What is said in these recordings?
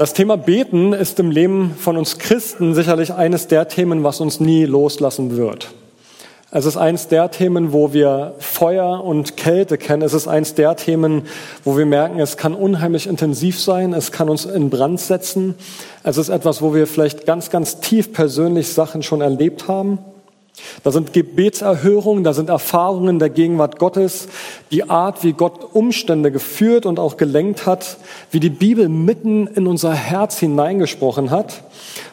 Das Thema Beten ist im Leben von uns Christen sicherlich eines der Themen, was uns nie loslassen wird. Es ist eines der Themen, wo wir Feuer und Kälte kennen. Es ist eines der Themen, wo wir merken, es kann unheimlich intensiv sein. Es kann uns in Brand setzen. Es ist etwas, wo wir vielleicht ganz, ganz tief persönlich Sachen schon erlebt haben. Da sind Gebetserhörungen, da sind Erfahrungen der Gegenwart Gottes, die Art, wie Gott Umstände geführt und auch gelenkt hat, wie die Bibel mitten in unser Herz hineingesprochen hat.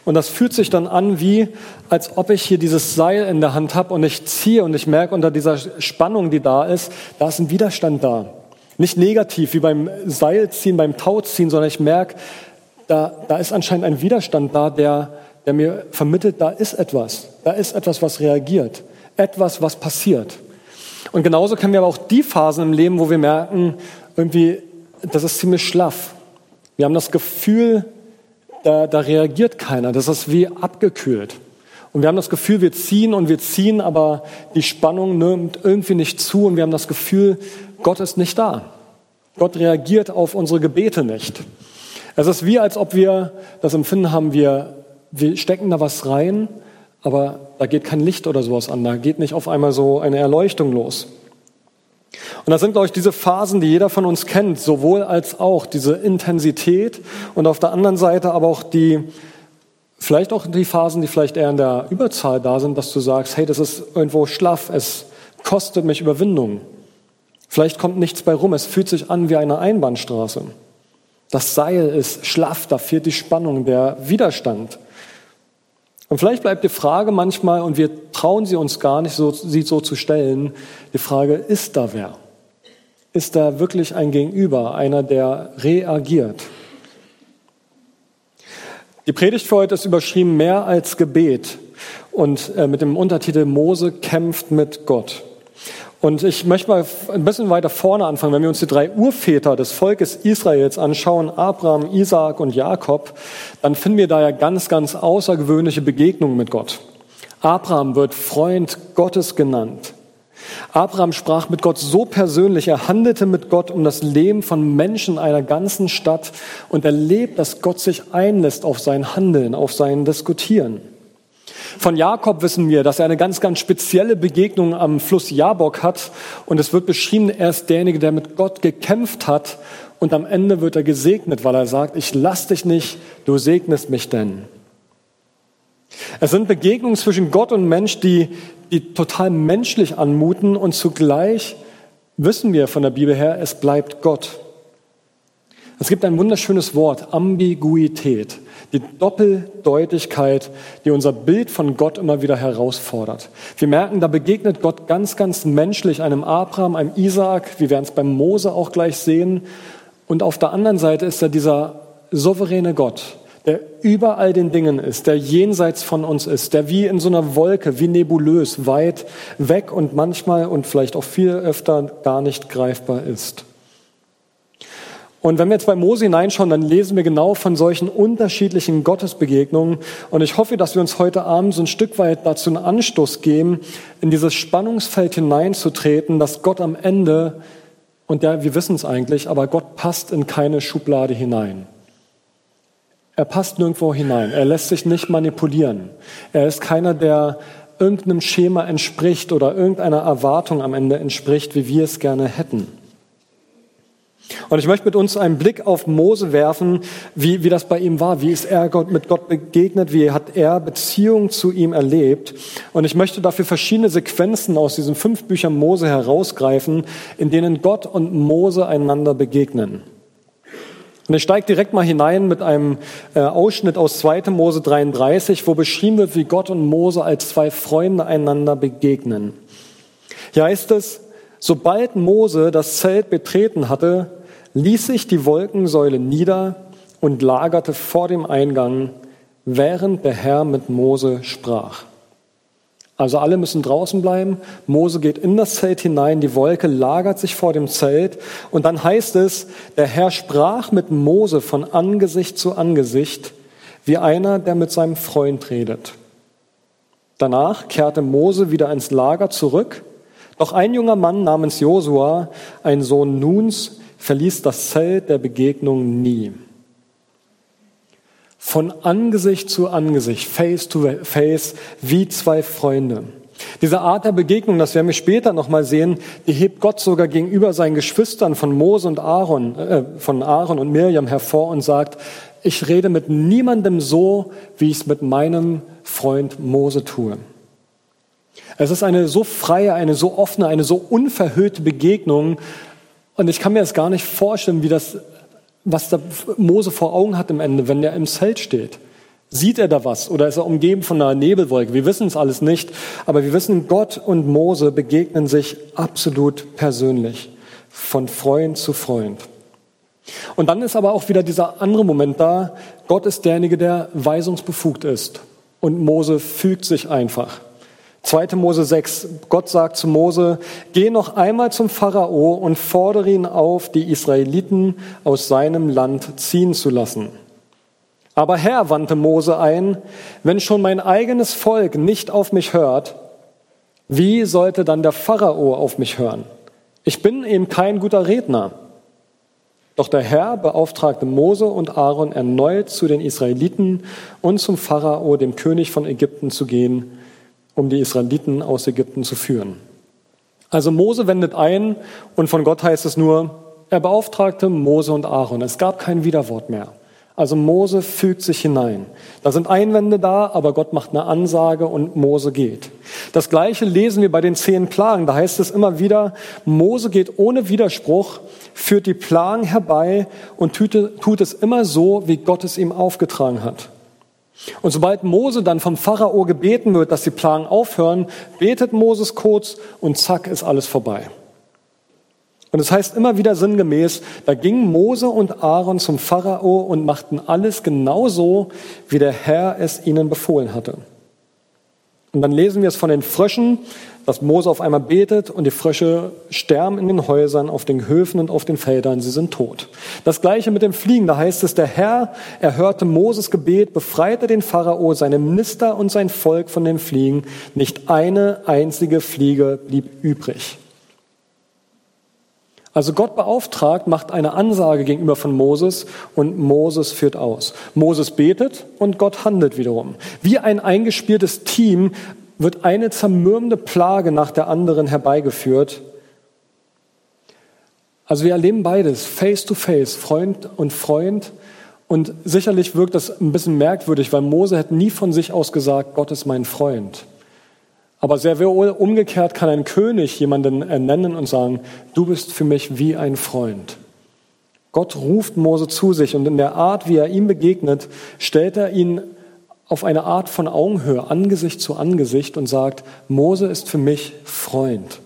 Und das fühlt sich dann an wie, als ob ich hier dieses Seil in der Hand habe und ich ziehe und ich merke unter dieser Spannung, die da ist, da ist ein Widerstand da. Nicht negativ wie beim Seilziehen, beim Tauziehen, sondern ich merke, da, da ist anscheinend ein Widerstand da, der, der mir vermittelt, da ist etwas. Da ist etwas, was reagiert. Etwas, was passiert. Und genauso kennen wir aber auch die Phasen im Leben, wo wir merken, irgendwie, das ist ziemlich schlaff. Wir haben das Gefühl, da, da reagiert keiner. Das ist wie abgekühlt. Und wir haben das Gefühl, wir ziehen und wir ziehen, aber die Spannung nimmt irgendwie nicht zu und wir haben das Gefühl, Gott ist nicht da. Gott reagiert auf unsere Gebete nicht. Es ist wie, als ob wir das Empfinden haben, wir wir stecken da was rein, aber da geht kein Licht oder sowas an, da geht nicht auf einmal so eine Erleuchtung los. Und das sind, glaube ich, diese Phasen, die jeder von uns kennt, sowohl als auch diese Intensität und auf der anderen Seite aber auch die, vielleicht auch die Phasen, die vielleicht eher in der Überzahl da sind, dass du sagst, hey, das ist irgendwo schlaff, es kostet mich Überwindung. Vielleicht kommt nichts bei rum, es fühlt sich an wie eine Einbahnstraße. Das Seil ist schlaff, da fehlt die Spannung, der Widerstand. Und vielleicht bleibt die Frage manchmal, und wir trauen sie uns gar nicht, so, sie so zu stellen, die Frage, ist da wer? Ist da wirklich ein Gegenüber, einer, der reagiert? Die Predigt für heute ist überschrieben mehr als Gebet und äh, mit dem Untertitel Mose kämpft mit Gott. Und ich möchte mal ein bisschen weiter vorne anfangen. Wenn wir uns die drei Urväter des Volkes Israels anschauen, Abraham, Isaak und Jakob, dann finden wir da ja ganz, ganz außergewöhnliche Begegnungen mit Gott. Abraham wird Freund Gottes genannt. Abraham sprach mit Gott so persönlich, er handelte mit Gott um das Leben von Menschen einer ganzen Stadt und erlebt, dass Gott sich einlässt auf sein Handeln, auf sein Diskutieren. Von Jakob wissen wir, dass er eine ganz, ganz spezielle Begegnung am Fluss Jabok hat. Und es wird beschrieben, er ist derjenige, der mit Gott gekämpft hat. Und am Ende wird er gesegnet, weil er sagt, ich lass dich nicht, du segnest mich denn. Es sind Begegnungen zwischen Gott und Mensch, die, die total menschlich anmuten und zugleich wissen wir von der Bibel her, es bleibt Gott. Es gibt ein wunderschönes Wort, Ambiguität, die Doppeldeutigkeit, die unser Bild von Gott immer wieder herausfordert. Wir merken, da begegnet Gott ganz, ganz menschlich einem Abraham, einem Isaak, wir werden es beim Mose auch gleich sehen. Und auf der anderen Seite ist er dieser souveräne Gott, der über all den Dingen ist, der jenseits von uns ist, der wie in so einer Wolke, wie nebulös, weit weg und manchmal und vielleicht auch viel öfter gar nicht greifbar ist. Und wenn wir jetzt bei Mose hineinschauen, dann lesen wir genau von solchen unterschiedlichen Gottesbegegnungen. Und ich hoffe, dass wir uns heute Abend so ein Stück weit dazu einen Anstoß geben, in dieses Spannungsfeld hineinzutreten, dass Gott am Ende, und ja, wir wissen es eigentlich, aber Gott passt in keine Schublade hinein. Er passt nirgendwo hinein. Er lässt sich nicht manipulieren. Er ist keiner, der irgendeinem Schema entspricht oder irgendeiner Erwartung am Ende entspricht, wie wir es gerne hätten. Und ich möchte mit uns einen Blick auf Mose werfen, wie, wie das bei ihm war. Wie ist er Gott, mit Gott begegnet? Wie hat er Beziehung zu ihm erlebt? Und ich möchte dafür verschiedene Sequenzen aus diesen fünf Büchern Mose herausgreifen, in denen Gott und Mose einander begegnen. Und ich steige direkt mal hinein mit einem äh, Ausschnitt aus 2. Mose 33, wo beschrieben wird, wie Gott und Mose als zwei Freunde einander begegnen. Hier heißt es, sobald Mose das Zelt betreten hatte, ließ sich die Wolkensäule nieder und lagerte vor dem Eingang, während der Herr mit Mose sprach. Also alle müssen draußen bleiben. Mose geht in das Zelt hinein, die Wolke lagert sich vor dem Zelt und dann heißt es, der Herr sprach mit Mose von Angesicht zu Angesicht, wie einer, der mit seinem Freund redet. Danach kehrte Mose wieder ins Lager zurück, doch ein junger Mann namens Josua, ein Sohn Nuns, verließ das Zelt der Begegnung nie. von Angesicht zu Angesicht, face to face, wie zwei Freunde. Diese Art der Begegnung, das werden wir später nochmal sehen, die hebt Gott sogar gegenüber seinen Geschwistern von Mose und Aaron, äh, von Aaron und Mirjam hervor und sagt, ich rede mit niemandem so, wie ich es mit meinem Freund Mose tue. Es ist eine so freie, eine so offene, eine so unverhüllte Begegnung. Und ich kann mir das gar nicht vorstellen, wie das, was da Mose vor Augen hat im Ende, wenn er im Zelt steht. Sieht er da was oder ist er umgeben von einer Nebelwolke? Wir wissen es alles nicht, aber wir wissen, Gott und Mose begegnen sich absolut persönlich, von Freund zu Freund. Und dann ist aber auch wieder dieser andere Moment da, Gott ist derjenige, der weisungsbefugt ist und Mose fügt sich einfach. 2. Mose 6, Gott sagt zu Mose, geh noch einmal zum Pharao und fordere ihn auf, die Israeliten aus seinem Land ziehen zu lassen. Aber Herr, wandte Mose ein, wenn schon mein eigenes Volk nicht auf mich hört, wie sollte dann der Pharao auf mich hören? Ich bin eben kein guter Redner. Doch der Herr beauftragte Mose und Aaron erneut zu den Israeliten und zum Pharao, dem König von Ägypten, zu gehen, um die Israeliten aus Ägypten zu führen. Also Mose wendet ein und von Gott heißt es nur, er beauftragte Mose und Aaron. Es gab kein Widerwort mehr. Also Mose fügt sich hinein. Da sind Einwände da, aber Gott macht eine Ansage und Mose geht. Das gleiche lesen wir bei den zehn Plagen. Da heißt es immer wieder, Mose geht ohne Widerspruch, führt die Plagen herbei und tut es immer so, wie Gott es ihm aufgetragen hat. Und sobald Mose dann vom Pharao gebeten wird, dass die Plagen aufhören, betet Moses kurz und zack ist alles vorbei. Und es das heißt immer wieder sinngemäß, da gingen Mose und Aaron zum Pharao und machten alles genauso, wie der Herr es ihnen befohlen hatte. Und dann lesen wir es von den Fröschen, dass Mose auf einmal betet und die Frösche sterben in den Häusern, auf den Höfen und auf den Feldern, sie sind tot. Das gleiche mit dem Fliegen, da heißt es, der Herr erhörte Moses Gebet, befreite den Pharao, seine Minister und sein Volk von dem Fliegen, nicht eine einzige Fliege blieb übrig. Also Gott beauftragt, macht eine Ansage gegenüber von Moses und Moses führt aus. Moses betet und Gott handelt wiederum. Wie ein eingespieltes Team wird eine zermürbende Plage nach der anderen herbeigeführt. Also wir erleben beides, face to face, Freund und Freund. Und sicherlich wirkt das ein bisschen merkwürdig, weil Mose hat nie von sich aus gesagt, Gott ist mein Freund. Aber sehr wohl umgekehrt kann ein König jemanden ernennen und sagen, du bist für mich wie ein Freund. Gott ruft Mose zu sich und in der Art, wie er ihm begegnet, stellt er ihn auf eine Art von Augenhöhe, Angesicht zu Angesicht und sagt, Mose ist für mich Freund.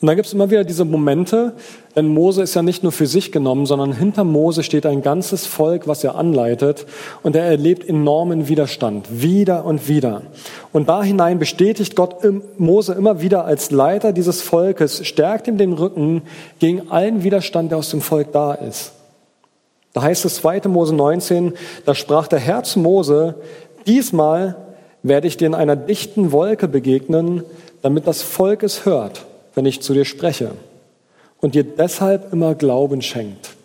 Und dann gibt es immer wieder diese Momente, denn Mose ist ja nicht nur für sich genommen, sondern hinter Mose steht ein ganzes Volk, was er anleitet und er erlebt enormen Widerstand, wieder und wieder. Und da hinein bestätigt Gott Mose immer wieder als Leiter dieses Volkes, stärkt ihm den Rücken gegen allen Widerstand, der aus dem Volk da ist. Da heißt es 2. Mose 19, da sprach der Herr zu Mose, diesmal werde ich dir in einer dichten Wolke begegnen, damit das Volk es hört wenn ich zu dir spreche und dir deshalb immer Glauben schenkt.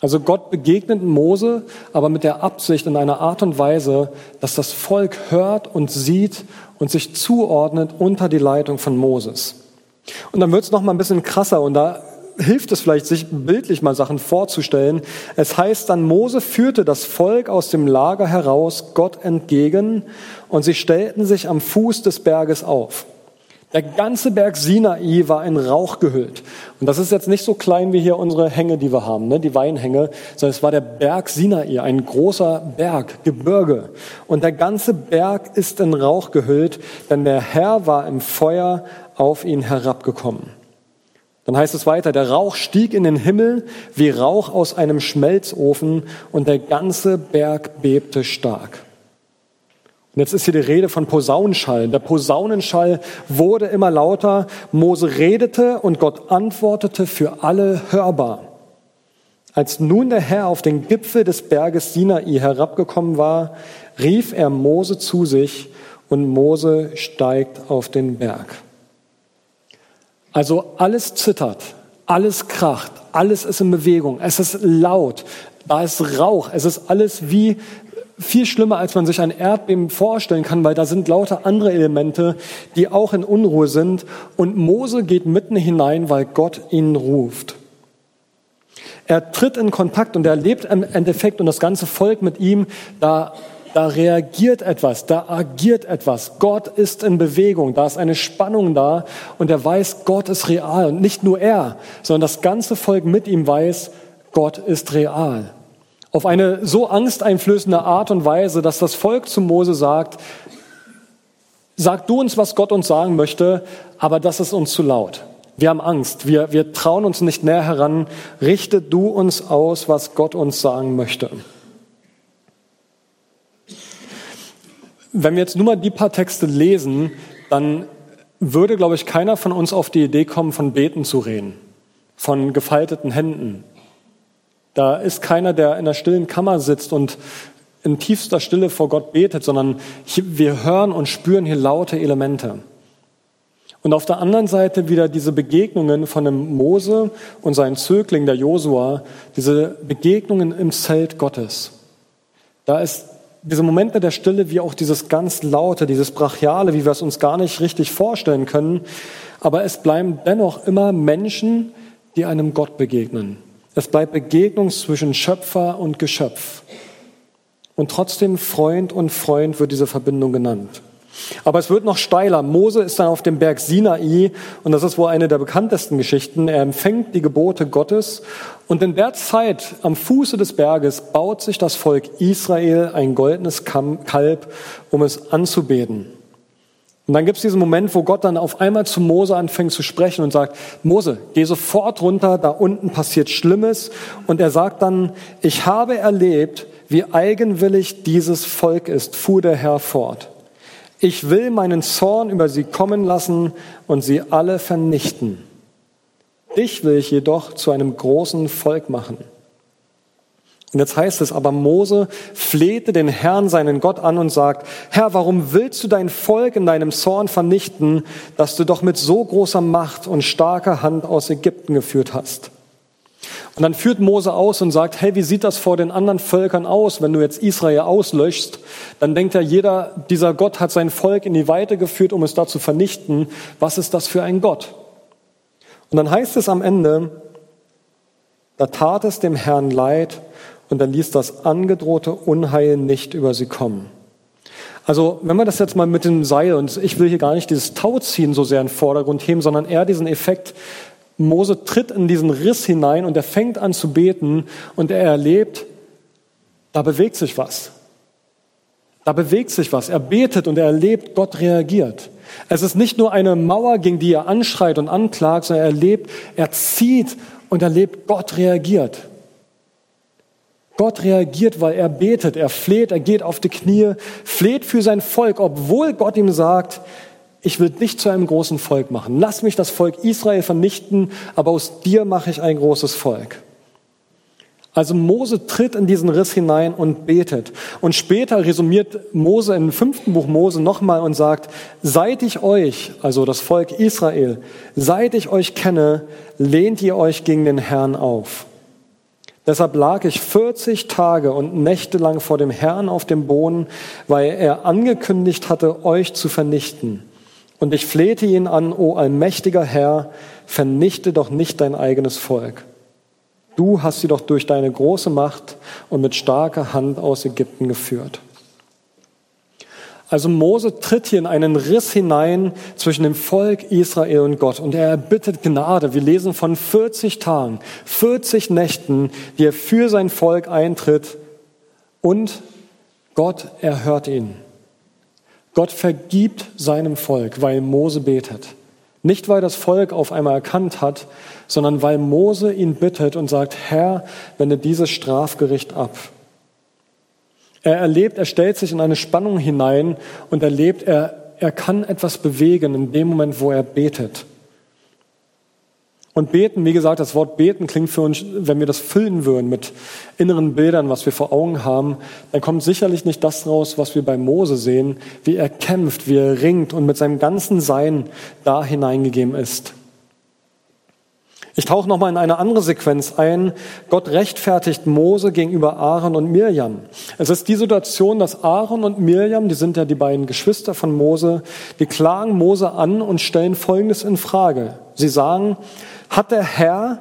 Also Gott begegnet Mose, aber mit der Absicht in einer Art und Weise, dass das Volk hört und sieht und sich zuordnet unter die Leitung von Moses. Und dann wird es noch mal ein bisschen krasser und da hilft es vielleicht, sich bildlich mal Sachen vorzustellen. Es heißt dann, Mose führte das Volk aus dem Lager heraus Gott entgegen und sie stellten sich am Fuß des Berges auf. Der ganze Berg Sinai war in Rauch gehüllt. Und das ist jetzt nicht so klein wie hier unsere Hänge, die wir haben, ne? die Weinhänge, sondern es war der Berg Sinai, ein großer Berg, Gebirge. Und der ganze Berg ist in Rauch gehüllt, denn der Herr war im Feuer auf ihn herabgekommen. Dann heißt es weiter, der Rauch stieg in den Himmel wie Rauch aus einem Schmelzofen und der ganze Berg bebte stark. Und jetzt ist hier die Rede von Posaunenschall. Der Posaunenschall wurde immer lauter. Mose redete und Gott antwortete für alle hörbar. Als nun der Herr auf den Gipfel des Berges Sinai herabgekommen war, rief er Mose zu sich und Mose steigt auf den Berg. Also alles zittert, alles kracht, alles ist in Bewegung, es ist laut, da ist Rauch, es ist alles wie viel schlimmer, als man sich ein Erdbeben vorstellen kann, weil da sind lauter andere Elemente, die auch in Unruhe sind. Und Mose geht mitten hinein, weil Gott ihn ruft. Er tritt in Kontakt und er lebt im Endeffekt und das ganze Volk mit ihm, da, da reagiert etwas, da agiert etwas. Gott ist in Bewegung, da ist eine Spannung da und er weiß, Gott ist real. Und nicht nur er, sondern das ganze Volk mit ihm weiß, Gott ist real. Auf eine so angsteinflößende Art und Weise, dass das Volk zu Mose sagt, sag du uns, was Gott uns sagen möchte, aber das ist uns zu laut. Wir haben Angst, wir, wir trauen uns nicht näher heran. Richte du uns aus, was Gott uns sagen möchte. Wenn wir jetzt nur mal die paar Texte lesen, dann würde, glaube ich, keiner von uns auf die Idee kommen, von Beten zu reden, von gefalteten Händen, da ist keiner, der in der stillen Kammer sitzt und in tiefster Stille vor Gott betet, sondern wir hören und spüren hier laute Elemente. Und auf der anderen Seite wieder diese Begegnungen von dem Mose und seinem Zögling, der Josua, diese Begegnungen im Zelt Gottes. Da ist diese Momente der Stille wie auch dieses ganz laute, dieses brachiale, wie wir es uns gar nicht richtig vorstellen können. Aber es bleiben dennoch immer Menschen, die einem Gott begegnen. Es bleibt Begegnung zwischen Schöpfer und Geschöpf. Und trotzdem Freund und Freund wird diese Verbindung genannt. Aber es wird noch steiler. Mose ist dann auf dem Berg Sinai und das ist wohl eine der bekanntesten Geschichten. Er empfängt die Gebote Gottes und in der Zeit am Fuße des Berges baut sich das Volk Israel ein goldenes Kalb, um es anzubeten. Und dann gibt es diesen Moment, wo Gott dann auf einmal zu Mose anfängt zu sprechen und sagt, Mose, geh sofort runter, da unten passiert Schlimmes. Und er sagt dann, ich habe erlebt, wie eigenwillig dieses Volk ist, fuhr der Herr fort. Ich will meinen Zorn über sie kommen lassen und sie alle vernichten. Dich will ich jedoch zu einem großen Volk machen. Und jetzt heißt es, aber Mose flehte den Herrn, seinen Gott, an und sagt, Herr, warum willst du dein Volk in deinem Zorn vernichten, das du doch mit so großer Macht und starker Hand aus Ägypten geführt hast? Und dann führt Mose aus und sagt, hey, wie sieht das vor den anderen Völkern aus, wenn du jetzt Israel auslöschst? Dann denkt ja jeder, dieser Gott hat sein Volk in die Weite geführt, um es da zu vernichten. Was ist das für ein Gott? Und dann heißt es am Ende, da tat es dem Herrn leid und er ließ das angedrohte Unheil nicht über sie kommen. Also, wenn man das jetzt mal mit dem Seil, und ich will hier gar nicht dieses Tauziehen so sehr in den Vordergrund heben, sondern eher diesen Effekt, Mose tritt in diesen Riss hinein und er fängt an zu beten und er erlebt, da bewegt sich was. Da bewegt sich was. Er betet und er erlebt, Gott reagiert. Es ist nicht nur eine Mauer, gegen die er anschreit und anklagt, sondern er erlebt, er zieht und erlebt, Gott reagiert. Gott reagiert, weil er betet, er fleht, er geht auf die Knie, fleht für sein Volk, obwohl Gott ihm sagt, ich will dich zu einem großen Volk machen. Lass mich das Volk Israel vernichten, aber aus dir mache ich ein großes Volk. Also Mose tritt in diesen Riss hinein und betet. Und später resümiert Mose im fünften Buch Mose nochmal und sagt, seit ich euch, also das Volk Israel, seit ich euch kenne, lehnt ihr euch gegen den Herrn auf. Deshalb lag ich 40 Tage und Nächte lang vor dem Herrn auf dem Boden, weil er angekündigt hatte, euch zu vernichten. Und ich flehte ihn an, o allmächtiger Herr, vernichte doch nicht dein eigenes Volk. Du hast sie doch durch deine große Macht und mit starker Hand aus Ägypten geführt. Also Mose tritt hier in einen Riss hinein zwischen dem Volk Israel und Gott und er erbittet Gnade. Wir lesen von 40 Tagen, 40 Nächten, die er für sein Volk eintritt und Gott erhört ihn. Gott vergibt seinem Volk, weil Mose betet. Nicht, weil das Volk auf einmal erkannt hat, sondern weil Mose ihn bittet und sagt, Herr, wende dieses Strafgericht ab. Er erlebt, er stellt sich in eine Spannung hinein und erlebt, er, er kann etwas bewegen in dem Moment, wo er betet. Und beten, wie gesagt, das Wort beten klingt für uns, wenn wir das füllen würden mit inneren Bildern, was wir vor Augen haben, dann kommt sicherlich nicht das raus, was wir bei Mose sehen, wie er kämpft, wie er ringt und mit seinem ganzen Sein da hineingegeben ist. Ich tauche nochmal in eine andere Sequenz ein. Gott rechtfertigt Mose gegenüber Aaron und Mirjam. Es ist die Situation, dass Aaron und Mirjam, die sind ja die beiden Geschwister von Mose, die klagen Mose an und stellen Folgendes in Frage. Sie sagen, hat der Herr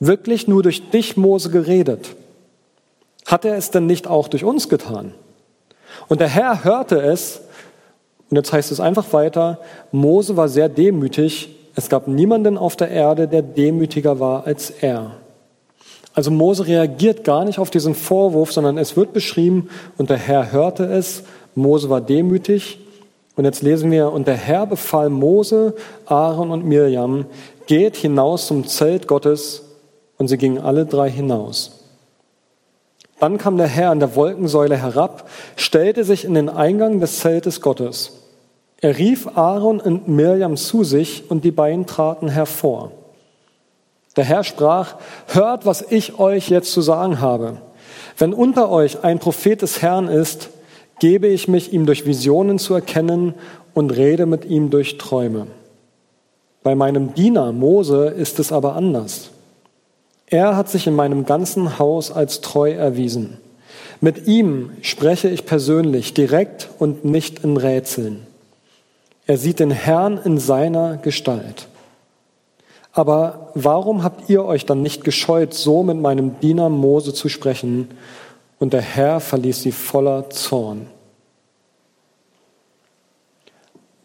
wirklich nur durch dich, Mose, geredet? Hat er es denn nicht auch durch uns getan? Und der Herr hörte es, und jetzt heißt es einfach weiter, Mose war sehr demütig, es gab niemanden auf der Erde, der demütiger war als er. Also Mose reagiert gar nicht auf diesen Vorwurf, sondern es wird beschrieben, und der Herr hörte es, Mose war demütig. Und jetzt lesen wir, und der Herr befahl Mose, Aaron und Mirjam, geht hinaus zum Zelt Gottes, und sie gingen alle drei hinaus. Dann kam der Herr an der Wolkensäule herab, stellte sich in den Eingang des Zeltes Gottes. Er rief Aaron und Mirjam zu sich und die beiden traten hervor. Der Herr sprach, hört, was ich euch jetzt zu sagen habe. Wenn unter euch ein Prophet des Herrn ist, gebe ich mich ihm durch Visionen zu erkennen und rede mit ihm durch Träume. Bei meinem Diener Mose ist es aber anders. Er hat sich in meinem ganzen Haus als treu erwiesen. Mit ihm spreche ich persönlich, direkt und nicht in Rätseln. Er sieht den Herrn in seiner Gestalt. Aber warum habt ihr euch dann nicht gescheut, so mit meinem Diener Mose zu sprechen? Und der Herr verließ sie voller Zorn.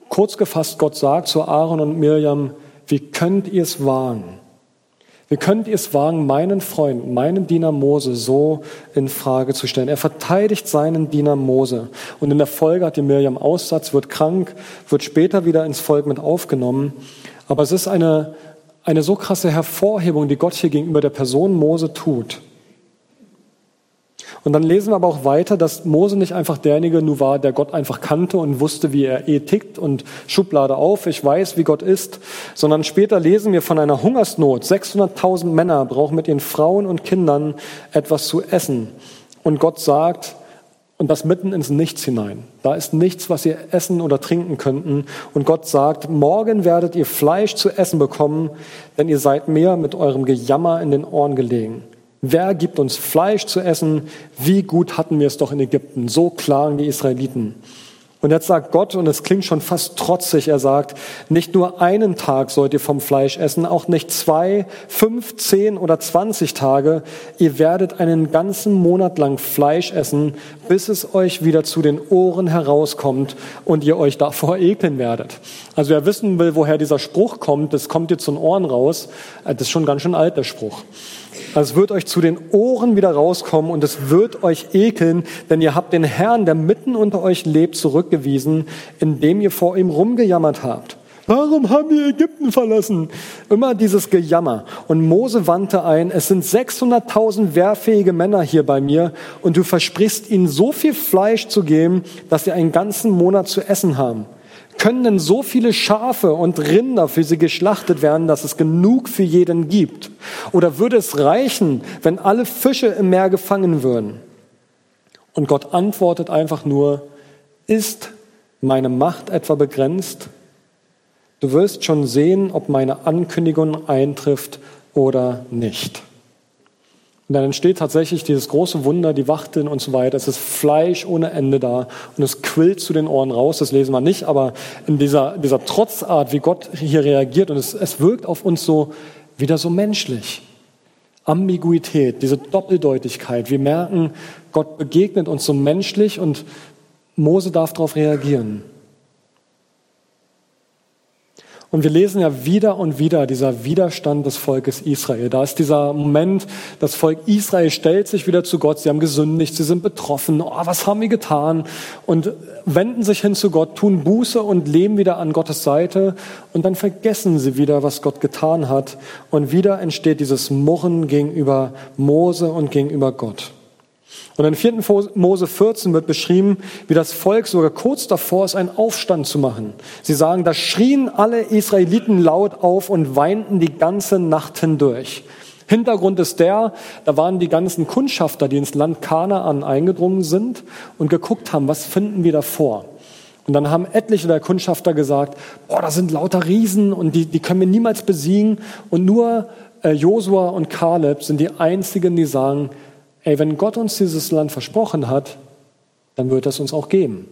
Kurz gefasst, Gott sagt zu Aaron und Mirjam, wie könnt ihr es wagen? Könnt ihr es wagen, meinen Freund, meinen Diener Mose so in Frage zu stellen? Er verteidigt seinen Diener Mose. Und in der Folge hat die Miriam Aussatz, wird krank, wird später wieder ins Volk mit aufgenommen. Aber es ist eine, eine so krasse Hervorhebung, die Gott hier gegenüber der Person Mose tut. Und dann lesen wir aber auch weiter, dass Mose nicht einfach derjenige nur war, der Gott einfach kannte und wusste, wie er eh tickt und Schublade auf, ich weiß, wie Gott ist, sondern später lesen wir von einer Hungersnot. 600.000 Männer brauchen mit ihren Frauen und Kindern etwas zu essen. Und Gott sagt, und das mitten ins Nichts hinein. Da ist nichts, was ihr essen oder trinken könnten. Und Gott sagt, morgen werdet ihr Fleisch zu essen bekommen, denn ihr seid mir mit eurem Gejammer in den Ohren gelegen. Wer gibt uns Fleisch zu essen? Wie gut hatten wir es doch in Ägypten? So klagen die Israeliten. Und jetzt sagt Gott, und es klingt schon fast trotzig, er sagt, nicht nur einen Tag sollt ihr vom Fleisch essen, auch nicht zwei, fünf, zehn oder zwanzig Tage. Ihr werdet einen ganzen Monat lang Fleisch essen, bis es euch wieder zu den Ohren herauskommt und ihr euch davor ekeln werdet. Also wer wissen will, woher dieser Spruch kommt, das kommt dir zu den Ohren raus, das ist schon ganz schön alt, der Spruch. Also es wird euch zu den Ohren wieder rauskommen und es wird euch ekeln, denn ihr habt den Herrn, der mitten unter euch lebt, zurückgewiesen, indem ihr vor ihm rumgejammert habt. Warum haben wir Ägypten verlassen? Immer dieses Gejammer. Und Mose wandte ein, es sind 600.000 wehrfähige Männer hier bei mir und du versprichst ihnen so viel Fleisch zu geben, dass sie einen ganzen Monat zu essen haben. Können denn so viele Schafe und Rinder für sie geschlachtet werden, dass es genug für jeden gibt? Oder würde es reichen, wenn alle Fische im Meer gefangen würden? Und Gott antwortet einfach nur, ist meine Macht etwa begrenzt? Du wirst schon sehen, ob meine Ankündigung eintrifft oder nicht. Und dann entsteht tatsächlich dieses große Wunder, die Wachteln und so weiter. Es ist Fleisch ohne Ende da und es quillt zu den Ohren raus. Das lesen wir nicht, aber in dieser, dieser Trotzart, wie Gott hier reagiert und es, es wirkt auf uns so wieder so menschlich. Ambiguität, diese Doppeldeutigkeit. Wir merken, Gott begegnet uns so menschlich und Mose darf darauf reagieren. Und wir lesen ja wieder und wieder dieser Widerstand des Volkes Israel. Da ist dieser Moment, das Volk Israel stellt sich wieder zu Gott. Sie haben gesündigt, sie sind betroffen. Oh, was haben wir getan? Und wenden sich hin zu Gott, tun Buße und leben wieder an Gottes Seite. Und dann vergessen sie wieder, was Gott getan hat. Und wieder entsteht dieses Murren gegenüber Mose und gegenüber Gott. Und in 4. Mose 14 wird beschrieben, wie das Volk sogar kurz davor ist, einen Aufstand zu machen. Sie sagen, da schrien alle Israeliten laut auf und weinten die ganze Nacht hindurch. Hintergrund ist der, da waren die ganzen Kundschafter, die ins Land Kanaan eingedrungen sind und geguckt haben, was finden wir davor. Und dann haben etliche der Kundschafter gesagt, boah, da sind lauter Riesen und die, die können wir niemals besiegen und nur äh, Josua und Kaleb sind die einzigen, die sagen, ey, wenn Gott uns dieses Land versprochen hat, dann wird es uns auch geben.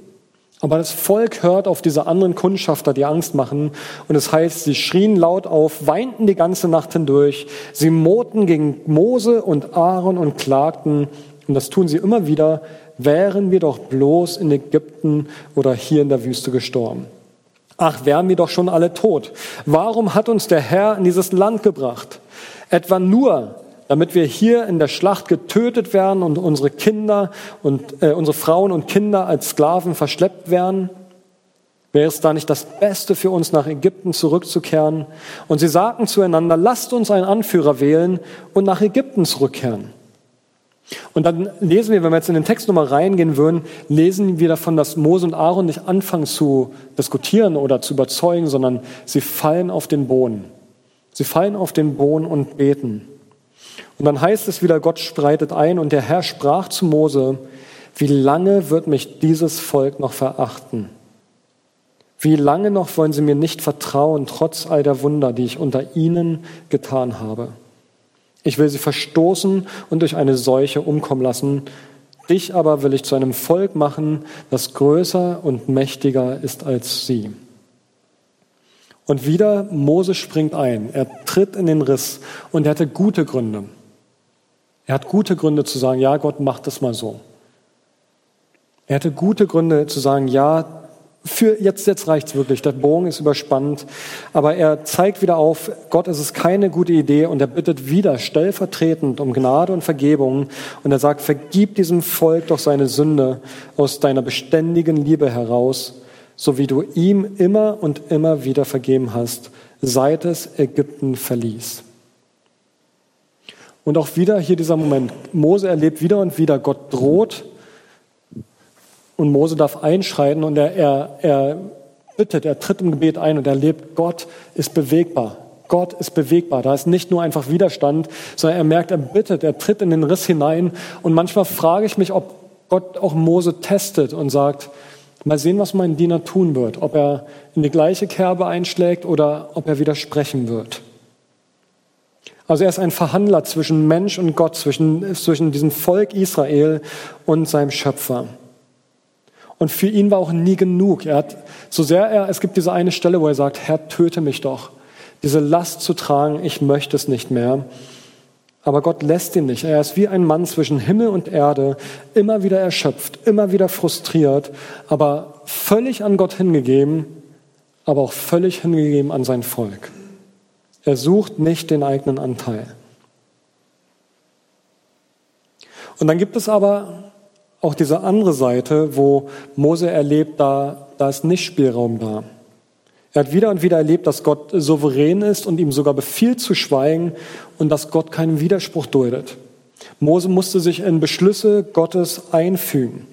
Aber das Volk hört auf diese anderen Kundschafter, die Angst machen. Und es das heißt, sie schrien laut auf, weinten die ganze Nacht hindurch. Sie moten gegen Mose und Aaron und klagten. Und das tun sie immer wieder. Wären wir doch bloß in Ägypten oder hier in der Wüste gestorben. Ach, wären wir doch schon alle tot. Warum hat uns der Herr in dieses Land gebracht? Etwa nur, damit wir hier in der Schlacht getötet werden und unsere Kinder und äh, unsere Frauen und Kinder als Sklaven verschleppt werden? Wäre es da nicht das Beste für uns, nach Ägypten zurückzukehren? Und sie sagten zueinander, lasst uns einen Anführer wählen und nach Ägypten zurückkehren. Und dann lesen wir, wenn wir jetzt in den Text nochmal reingehen würden, lesen wir davon, dass Mose und Aaron nicht anfangen zu diskutieren oder zu überzeugen, sondern sie fallen auf den Boden. Sie fallen auf den Boden und beten. Und dann heißt es wieder, Gott spreitet ein und der Herr sprach zu Mose, wie lange wird mich dieses Volk noch verachten? Wie lange noch wollen sie mir nicht vertrauen, trotz all der Wunder, die ich unter ihnen getan habe? Ich will sie verstoßen und durch eine Seuche umkommen lassen. Dich aber will ich zu einem Volk machen, das größer und mächtiger ist als sie. Und wieder Mose springt ein. Er tritt in den Riss und er hatte gute Gründe. Er hat gute Gründe zu sagen, ja, Gott macht es mal so. Er hatte gute Gründe zu sagen, ja, für jetzt, jetzt reicht's wirklich. Der Bogen ist überspannt. Aber er zeigt wieder auf, Gott ist es keine gute Idee und er bittet wieder stellvertretend um Gnade und Vergebung. Und er sagt, vergib diesem Volk doch seine Sünde aus deiner beständigen Liebe heraus, so wie du ihm immer und immer wieder vergeben hast, seit es Ägypten verließ. Und auch wieder hier dieser Moment. Mose erlebt wieder und wieder, Gott droht und Mose darf einschreiten und er, er, er bittet, er tritt im Gebet ein und er lebt, Gott ist bewegbar. Gott ist bewegbar. Da ist nicht nur einfach Widerstand, sondern er merkt, er bittet, er tritt in den Riss hinein. Und manchmal frage ich mich, ob Gott auch Mose testet und sagt, mal sehen, was mein Diener tun wird. Ob er in die gleiche Kerbe einschlägt oder ob er widersprechen wird. Also er ist ein Verhandler zwischen Mensch und Gott, zwischen, zwischen diesem Volk Israel und seinem Schöpfer. Und für ihn war auch nie genug. Er hat, so sehr er, es gibt diese eine Stelle, wo er sagt, Herr, töte mich doch. Diese Last zu tragen, ich möchte es nicht mehr. Aber Gott lässt ihn nicht. Er ist wie ein Mann zwischen Himmel und Erde, immer wieder erschöpft, immer wieder frustriert, aber völlig an Gott hingegeben, aber auch völlig hingegeben an sein Volk. Er sucht nicht den eigenen Anteil. Und dann gibt es aber auch diese andere Seite, wo Mose erlebt, da, da ist nicht Spielraum da. Er hat wieder und wieder erlebt, dass Gott souverän ist und ihm sogar befiehlt zu schweigen und dass Gott keinen Widerspruch duldet. Mose musste sich in Beschlüsse Gottes einfügen.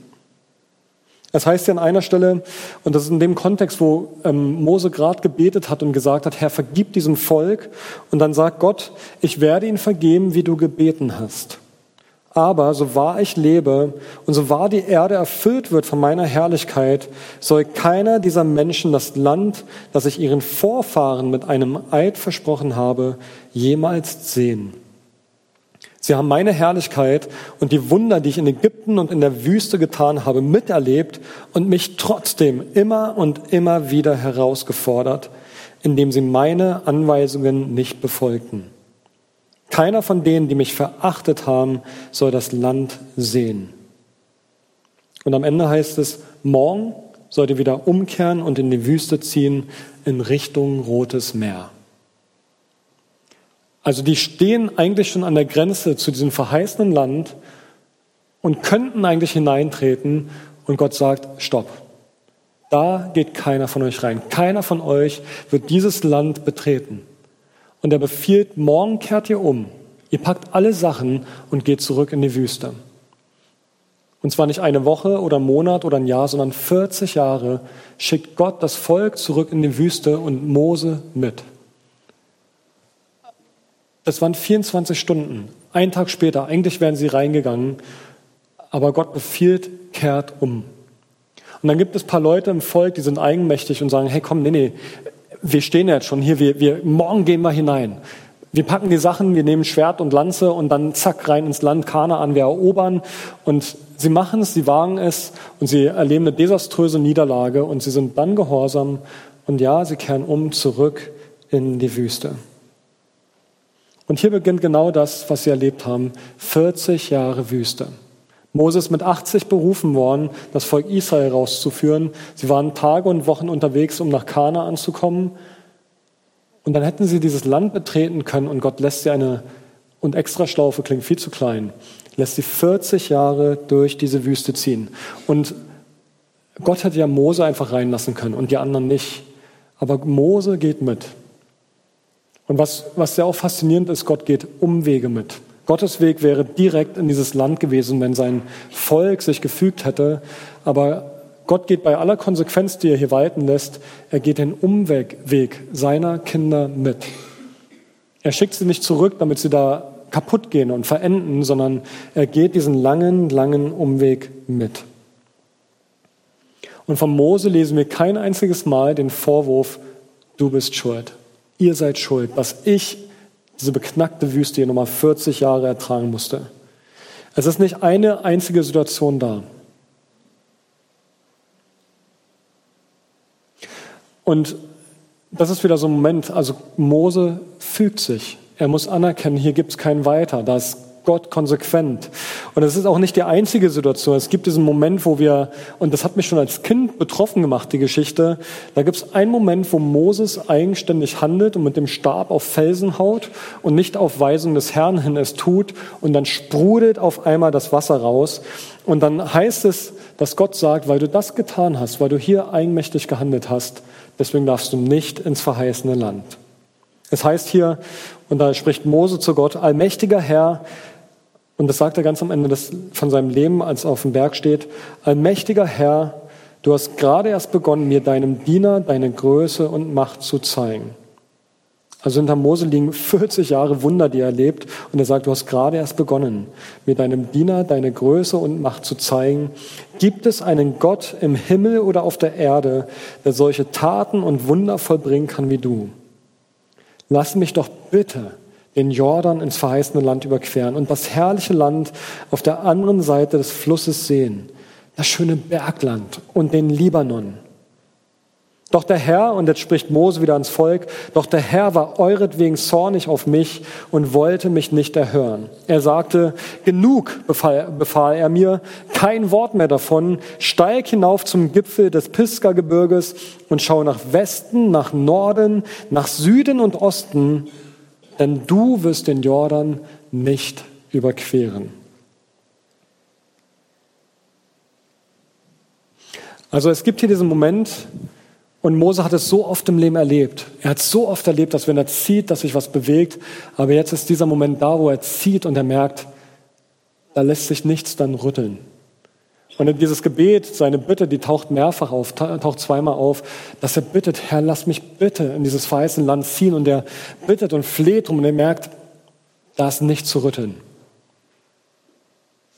Es heißt ja an einer Stelle, und das ist in dem Kontext, wo ähm, Mose gerade gebetet hat und gesagt hat, Herr, vergib diesem Volk. Und dann sagt Gott, ich werde ihn vergeben, wie du gebeten hast. Aber so wahr ich lebe und so wahr die Erde erfüllt wird von meiner Herrlichkeit, soll keiner dieser Menschen das Land, das ich ihren Vorfahren mit einem Eid versprochen habe, jemals sehen. Sie haben meine Herrlichkeit und die Wunder, die ich in Ägypten und in der Wüste getan habe, miterlebt und mich trotzdem immer und immer wieder herausgefordert, indem sie meine Anweisungen nicht befolgten. Keiner von denen, die mich verachtet haben, soll das Land sehen. Und am Ende heißt es, morgen sollt ihr wieder umkehren und in die Wüste ziehen in Richtung Rotes Meer. Also die stehen eigentlich schon an der Grenze zu diesem verheißenen Land und könnten eigentlich hineintreten und Gott sagt, stopp. Da geht keiner von euch rein. Keiner von euch wird dieses Land betreten. Und er befiehlt, morgen kehrt ihr um. Ihr packt alle Sachen und geht zurück in die Wüste. Und zwar nicht eine Woche oder einen Monat oder ein Jahr, sondern 40 Jahre schickt Gott das Volk zurück in die Wüste und Mose mit. Das waren 24 Stunden. Ein Tag später, eigentlich wären sie reingegangen, aber Gott befiehlt, kehrt um. Und dann gibt es paar Leute im Volk, die sind eigenmächtig und sagen, hey komm, nee, nee, wir stehen jetzt schon hier, wir, wir, morgen gehen wir hinein. Wir packen die Sachen, wir nehmen Schwert und Lanze und dann zack rein ins Land Kanaan, wir erobern. Und sie machen es, sie wagen es und sie erleben eine desaströse Niederlage und sie sind dann gehorsam. Und ja, sie kehren um zurück in die Wüste. Und hier beginnt genau das, was sie erlebt haben. 40 Jahre Wüste. Moses mit 80 berufen worden, das Volk Israel rauszuführen. Sie waren Tage und Wochen unterwegs, um nach Kanaan zu kommen. Und dann hätten sie dieses Land betreten können und Gott lässt sie eine, und Extraschlaufe klingt viel zu klein, lässt sie 40 Jahre durch diese Wüste ziehen. Und Gott hätte ja Mose einfach reinlassen können und die anderen nicht. Aber Mose geht mit. Und was, was sehr auch faszinierend ist, Gott geht Umwege mit. Gottes Weg wäre direkt in dieses Land gewesen, wenn sein Volk sich gefügt hätte. Aber Gott geht bei aller Konsequenz, die er hier walten lässt, er geht den Umweg seiner Kinder mit. Er schickt sie nicht zurück, damit sie da kaputt gehen und verenden, sondern er geht diesen langen, langen Umweg mit. Und von Mose lesen wir kein einziges Mal den Vorwurf, du bist schuld. Ihr seid schuld, dass ich diese beknackte Wüste hier nochmal 40 Jahre ertragen musste. Es ist nicht eine einzige Situation da. Und das ist wieder so ein Moment, also Mose fügt sich. Er muss anerkennen, hier gibt es keinen Weiter. Da ist Gott konsequent. Und es ist auch nicht die einzige Situation. Es gibt diesen Moment, wo wir, und das hat mich schon als Kind betroffen gemacht, die Geschichte, da gibt es einen Moment, wo Moses eigenständig handelt und mit dem Stab auf Felsen haut und nicht auf Weisung des Herrn hin es tut und dann sprudelt auf einmal das Wasser raus. Und dann heißt es, dass Gott sagt, weil du das getan hast, weil du hier eigenmächtig gehandelt hast, deswegen darfst du nicht ins verheißene Land. Es heißt hier, und da spricht Mose zu Gott, allmächtiger Herr, und das sagt er ganz am Ende des, von seinem Leben, als er auf dem Berg steht. Allmächtiger Herr, du hast gerade erst begonnen, mir deinem Diener deine Größe und Macht zu zeigen. Also hinter Mose liegen 40 Jahre Wunder, die er erlebt. Und er sagt, du hast gerade erst begonnen, mir deinem Diener deine Größe und Macht zu zeigen. Gibt es einen Gott im Himmel oder auf der Erde, der solche Taten und Wunder vollbringen kann wie du? Lass mich doch bitte den Jordan ins verheißene Land überqueren und das herrliche Land auf der anderen Seite des Flusses sehen, das schöne Bergland und den Libanon. Doch der Herr, und jetzt spricht Mose wieder ans Volk, doch der Herr war euretwegen zornig auf mich und wollte mich nicht erhören. Er sagte, genug, befahl, befahl er mir, kein Wort mehr davon, steig hinauf zum Gipfel des Pisgah-Gebirges und schau nach Westen, nach Norden, nach Süden und Osten, denn du wirst den Jordan nicht überqueren. Also es gibt hier diesen Moment, und Mose hat es so oft im Leben erlebt. Er hat so oft erlebt, dass wenn er zieht, dass sich was bewegt. Aber jetzt ist dieser Moment da, wo er zieht und er merkt, da lässt sich nichts dann rütteln. Und dieses Gebet, seine Bitte, die taucht mehrfach auf, taucht zweimal auf, dass er bittet, Herr, lass mich bitte in dieses verheißene Land ziehen. Und er bittet und fleht drum und er merkt, da ist nichts zu rütteln.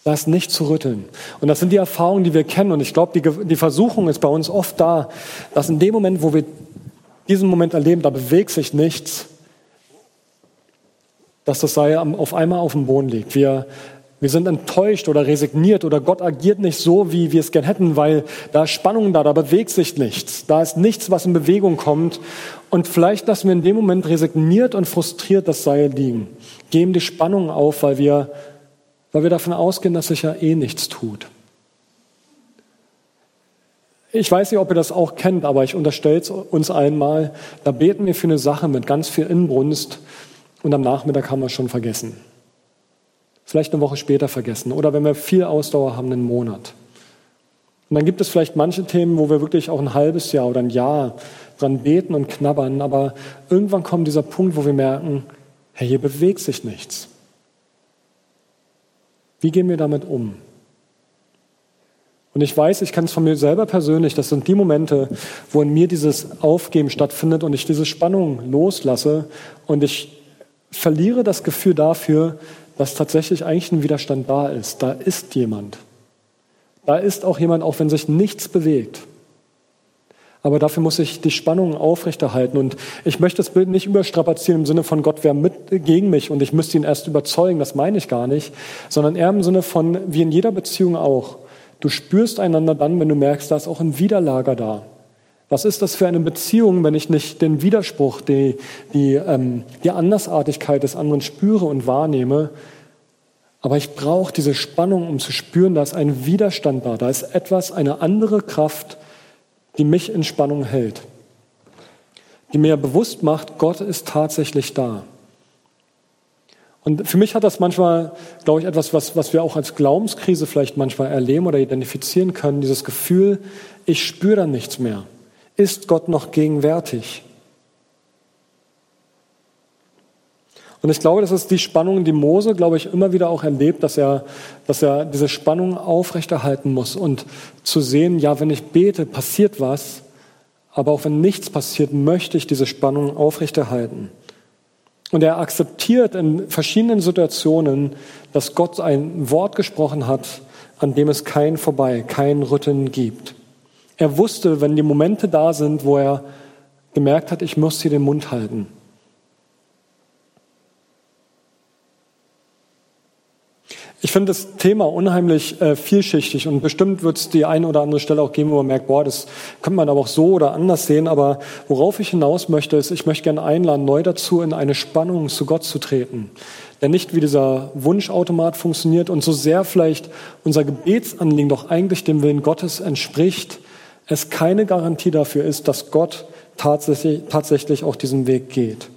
Da ist nichts zu rütteln. Und das sind die Erfahrungen, die wir kennen. Und ich glaube, die, die Versuchung ist bei uns oft da, dass in dem Moment, wo wir diesen Moment erleben, da bewegt sich nichts, dass das Seil auf einmal auf dem Boden liegt. Wir wir sind enttäuscht oder resigniert oder Gott agiert nicht so, wie wir es gern hätten, weil da ist Spannung da, da bewegt sich nichts. Da ist nichts, was in Bewegung kommt. Und vielleicht lassen wir in dem Moment resigniert und frustriert das Seil liegen. Geben die Spannung auf, weil wir, weil wir davon ausgehen, dass sich ja eh nichts tut. Ich weiß nicht, ob ihr das auch kennt, aber ich unterstelle es uns einmal. Da beten wir für eine Sache mit ganz viel Inbrunst und am Nachmittag haben wir es schon vergessen vielleicht eine Woche später vergessen oder wenn wir viel Ausdauer haben, einen Monat. Und dann gibt es vielleicht manche Themen, wo wir wirklich auch ein halbes Jahr oder ein Jahr dran beten und knabbern, aber irgendwann kommt dieser Punkt, wo wir merken, hey, hier bewegt sich nichts. Wie gehen wir damit um? Und ich weiß, ich kann es von mir selber persönlich, das sind die Momente, wo in mir dieses Aufgeben stattfindet und ich diese Spannung loslasse und ich verliere das Gefühl dafür, dass tatsächlich eigentlich ein Widerstand da ist. Da ist jemand. Da ist auch jemand, auch wenn sich nichts bewegt. Aber dafür muss ich die Spannung aufrechterhalten. Und ich möchte das Bild nicht überstrapazieren im Sinne von Gott wäre mit gegen mich und ich müsste ihn erst überzeugen. Das meine ich gar nicht. Sondern eher im Sinne von, wie in jeder Beziehung auch. Du spürst einander dann, wenn du merkst, da ist auch ein Widerlager da. Was ist das für eine Beziehung, wenn ich nicht den Widerspruch, die, die, ähm, die Andersartigkeit des anderen spüre und wahrnehme? Aber ich brauche diese Spannung, um zu spüren, da ist ein Widerstand da. Da ist etwas, eine andere Kraft, die mich in Spannung hält, die mir bewusst macht, Gott ist tatsächlich da. Und für mich hat das manchmal, glaube ich, etwas, was, was wir auch als Glaubenskrise vielleicht manchmal erleben oder identifizieren können, dieses Gefühl, ich spüre dann nichts mehr. Ist Gott noch gegenwärtig? Und ich glaube, das ist die Spannung, die Mose, glaube ich, immer wieder auch erlebt, dass er, dass er diese Spannung aufrechterhalten muss und zu sehen, ja, wenn ich bete, passiert was, aber auch wenn nichts passiert, möchte ich diese Spannung aufrechterhalten. Und er akzeptiert in verschiedenen Situationen, dass Gott ein Wort gesprochen hat, an dem es kein Vorbei, kein Rütteln gibt. Er wusste, wenn die Momente da sind, wo er gemerkt hat, ich muss hier den Mund halten. Ich finde das Thema unheimlich äh, vielschichtig und bestimmt wird es die eine oder andere Stelle auch geben, wo man merkt, boah, das könnte man aber auch so oder anders sehen. Aber worauf ich hinaus möchte, ist, ich möchte gerne einladen, neu dazu in eine Spannung zu Gott zu treten. Der nicht wie dieser Wunschautomat funktioniert und so sehr vielleicht unser Gebetsanliegen doch eigentlich dem Willen Gottes entspricht, es keine Garantie dafür ist, dass Gott tatsächlich, tatsächlich auch diesen Weg geht.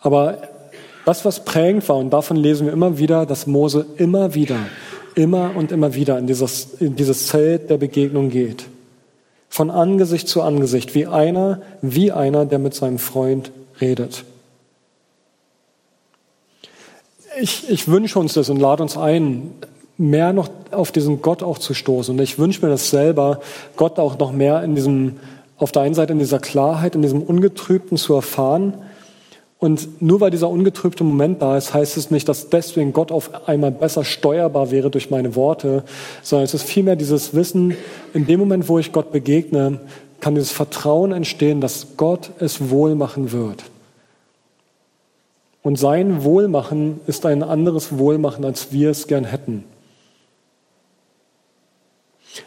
Aber das, was prägend war, und davon lesen wir immer wieder, dass Mose immer wieder, immer und immer wieder in dieses, in dieses Zelt der Begegnung geht. Von Angesicht zu Angesicht, wie einer, wie einer, der mit seinem Freund redet. Ich, ich wünsche uns das und lade uns ein, mehr noch auf diesen Gott auch zu stoßen. Und ich wünsche mir das selber, Gott auch noch mehr in diesem, auf der einen Seite in dieser Klarheit, in diesem Ungetrübten zu erfahren, und nur weil dieser ungetrübte Moment da ist, heißt es nicht, dass deswegen Gott auf einmal besser steuerbar wäre durch meine Worte, sondern es ist vielmehr dieses Wissen, in dem Moment, wo ich Gott begegne, kann dieses Vertrauen entstehen, dass Gott es wohl machen wird. Und sein Wohlmachen ist ein anderes Wohlmachen, als wir es gern hätten.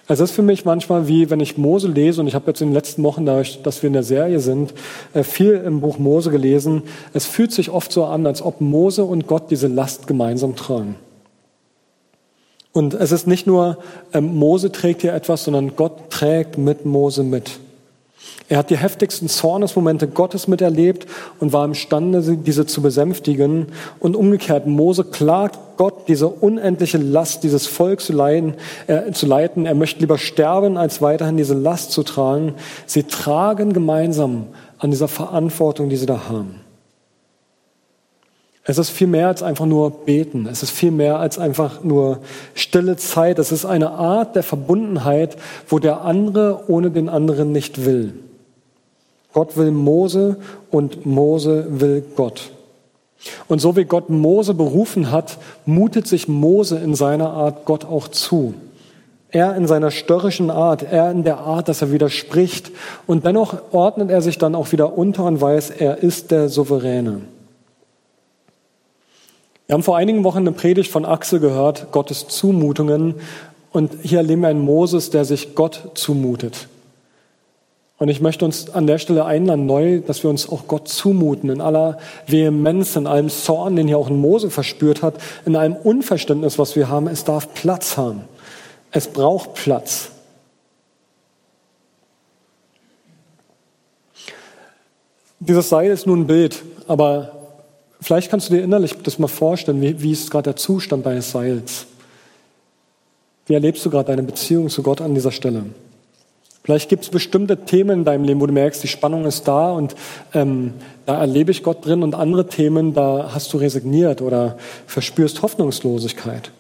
Es ist für mich manchmal wie, wenn ich Mose lese, und ich habe jetzt in den letzten Wochen, dadurch, dass wir in der Serie sind, äh, viel im Buch Mose gelesen. Es fühlt sich oft so an, als ob Mose und Gott diese Last gemeinsam tragen. Und es ist nicht nur, ähm, Mose trägt hier etwas, sondern Gott trägt mit Mose mit. Er hat die heftigsten Zornesmomente Gottes miterlebt und war imstande, diese zu besänftigen. Und umgekehrt, Mose klagt Gott diese unendliche Last, dieses Volk zu, leiden, äh, zu leiten. Er möchte lieber sterben, als weiterhin diese Last zu tragen. Sie tragen gemeinsam an dieser Verantwortung, die sie da haben. Es ist viel mehr als einfach nur beten. Es ist viel mehr als einfach nur stille Zeit. Es ist eine Art der Verbundenheit, wo der andere ohne den anderen nicht will. Gott will Mose und Mose will Gott. Und so wie Gott Mose berufen hat, mutet sich Mose in seiner Art Gott auch zu. Er in seiner störrischen Art, er in der Art, dass er widerspricht. Und dennoch ordnet er sich dann auch wieder unter und weiß, er ist der Souveräne. Wir haben vor einigen Wochen eine Predigt von Axel gehört, Gottes Zumutungen. Und hier erleben wir einen Moses, der sich Gott zumutet. Und ich möchte uns an der Stelle einladen, neu, dass wir uns auch Gott zumuten, in aller Vehemenz, in allem Zorn, den hier auch ein Mose verspürt hat, in allem Unverständnis, was wir haben. Es darf Platz haben. Es braucht Platz. Dieses Seil ist nun ein Bild, aber vielleicht kannst du dir innerlich das mal vorstellen, wie, wie ist gerade der Zustand deines Seils? Wie erlebst du gerade deine Beziehung zu Gott an dieser Stelle? Vielleicht gibt es bestimmte Themen in deinem Leben, wo du merkst, die Spannung ist da und ähm, da erlebe ich Gott drin und andere Themen, da hast du resigniert oder verspürst Hoffnungslosigkeit.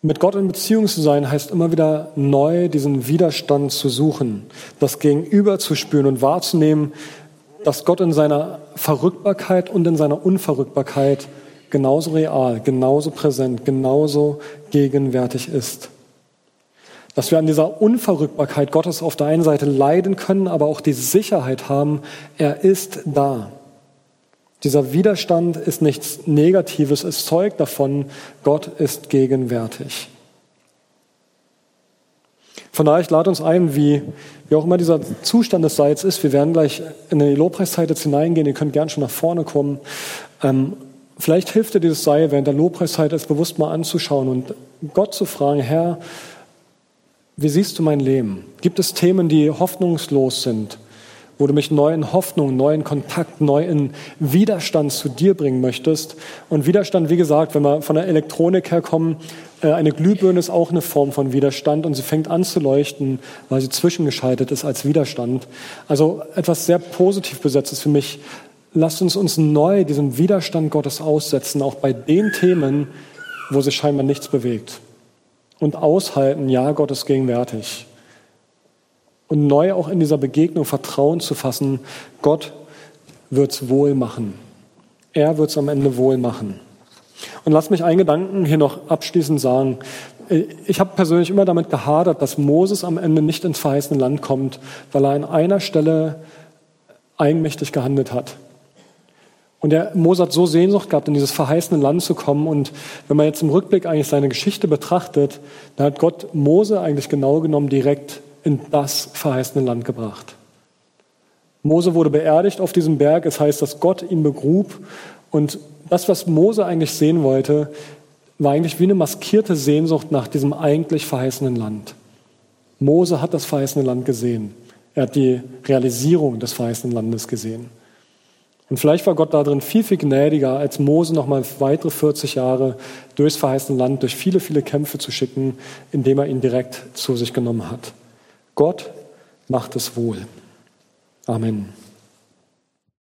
Mit Gott in Beziehung zu sein, heißt immer wieder neu diesen Widerstand zu suchen, das Gegenüber zu spüren und wahrzunehmen, dass Gott in seiner Verrückbarkeit und in seiner Unverrückbarkeit genauso real, genauso präsent, genauso gegenwärtig ist. Dass wir an dieser Unverrückbarkeit Gottes auf der einen Seite leiden können, aber auch die Sicherheit haben, er ist da. Dieser Widerstand ist nichts Negatives, es zeugt davon, Gott ist gegenwärtig. Von daher, ich lade uns ein, wie, wie auch immer dieser Zustand des Seils ist. Wir werden gleich in die Lobpreiszeit jetzt hineingehen. Ihr könnt gern schon nach vorne kommen. Ähm, vielleicht hilft dir dieses Seil während der Lobpreiszeit, es bewusst mal anzuschauen und Gott zu fragen, Herr, wie siehst du mein Leben? Gibt es Themen, die hoffnungslos sind? Wo du mich neu in Hoffnung, neu in Kontakt, neu in Widerstand zu dir bringen möchtest. Und Widerstand, wie gesagt, wenn wir von der Elektronik herkommen, äh, eine Glühbirne ist auch eine Form von Widerstand und sie fängt an zu leuchten, weil sie zwischengeschaltet ist als Widerstand. Also etwas sehr positiv besetztes für mich. Lasst uns uns neu diesem Widerstand Gottes aussetzen, auch bei den Themen, wo sich scheinbar nichts bewegt. Und aushalten, ja, Gott ist gegenwärtig und neu auch in dieser Begegnung Vertrauen zu fassen, Gott wird's wohl machen. Er wird's am Ende wohl machen. Und lass mich einen Gedanken hier noch abschließend sagen. Ich habe persönlich immer damit gehadert, dass Moses am Ende nicht ins verheißene Land kommt, weil er an einer Stelle eigenmächtig gehandelt hat. Und der Mose hat so Sehnsucht gehabt, in dieses verheißene Land zu kommen. Und wenn man jetzt im Rückblick eigentlich seine Geschichte betrachtet, dann hat Gott Mose eigentlich genau genommen direkt in das verheißene Land gebracht. Mose wurde beerdigt auf diesem Berg. Es heißt, dass Gott ihn begrub. Und das, was Mose eigentlich sehen wollte, war eigentlich wie eine maskierte Sehnsucht nach diesem eigentlich verheißenen Land. Mose hat das verheißene Land gesehen. Er hat die Realisierung des verheißenen Landes gesehen. Und vielleicht war Gott darin viel, viel gnädiger, als Mose noch mal weitere 40 Jahre durchs verheißene Land, durch viele, viele Kämpfe zu schicken, indem er ihn direkt zu sich genommen hat. Gott macht es wohl. Amen.